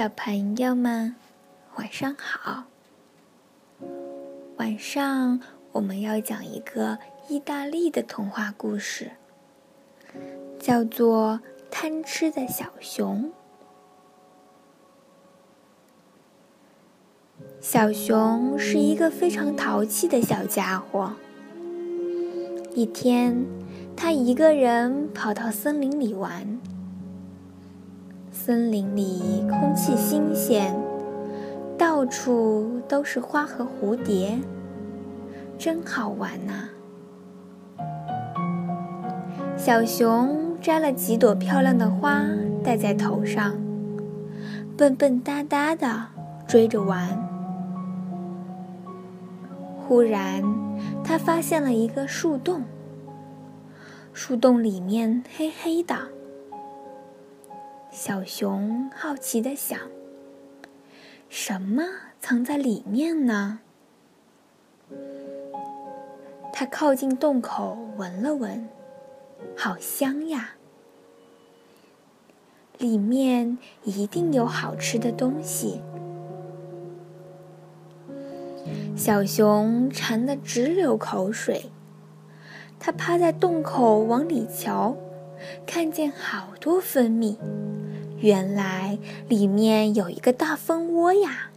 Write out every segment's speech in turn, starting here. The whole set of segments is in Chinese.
小朋友们，晚上好。晚上我们要讲一个意大利的童话故事，叫做《贪吃的小熊》。小熊是一个非常淘气的小家伙。一天，他一个人跑到森林里玩。森林里空气新鲜，到处都是花和蝴蝶，真好玩呐！小熊摘了几朵漂亮的花戴在头上，笨笨哒哒的追着玩。忽然，他发现了一个树洞，树洞里面黑黑的。小熊好奇的想：“什么藏在里面呢？”它靠近洞口闻了闻，好香呀！里面一定有好吃的东西。小熊馋得直流口水，它趴在洞口往里瞧，看见好多蜂蜜。原来里面有一个大蜂窝呀！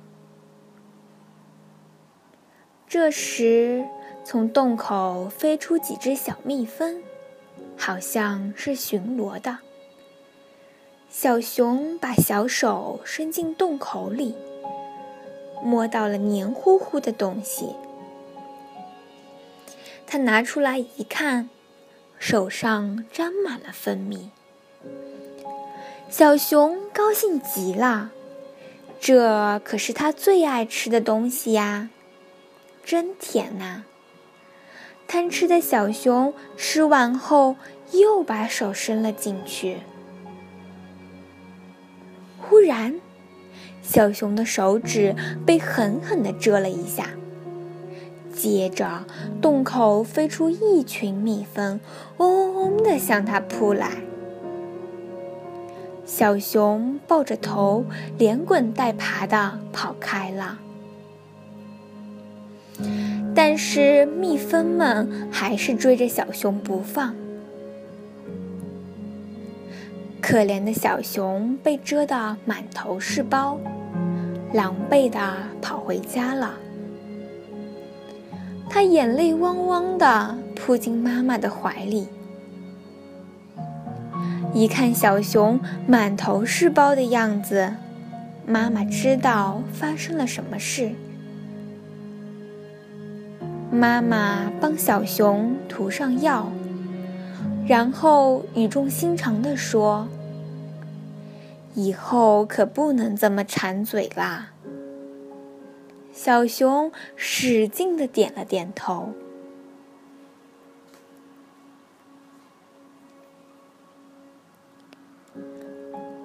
这时，从洞口飞出几只小蜜蜂，好像是巡逻的。小熊把小手伸进洞口里，摸到了黏糊糊的东西。他拿出来一看，手上沾满了蜂蜜。小熊高兴极了，这可是他最爱吃的东西呀，真甜呐！贪吃的小熊吃完后又把手伸了进去，忽然，小熊的手指被狠狠地蛰了一下，接着洞口飞出一群蜜蜂，嗡嗡嗡地向他扑来。小熊抱着头，连滚带爬的跑开了。但是蜜蜂们还是追着小熊不放。可怜的小熊被蛰得满头是包，狼狈的跑回家了。他眼泪汪汪的扑进妈妈的怀里。一看小熊满头是包的样子，妈妈知道发生了什么事。妈妈帮小熊涂上药，然后语重心长地说：“以后可不能这么馋嘴啦。”小熊使劲的点了点头。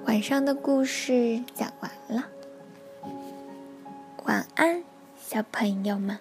晚上的故事讲完了，晚安，小朋友们。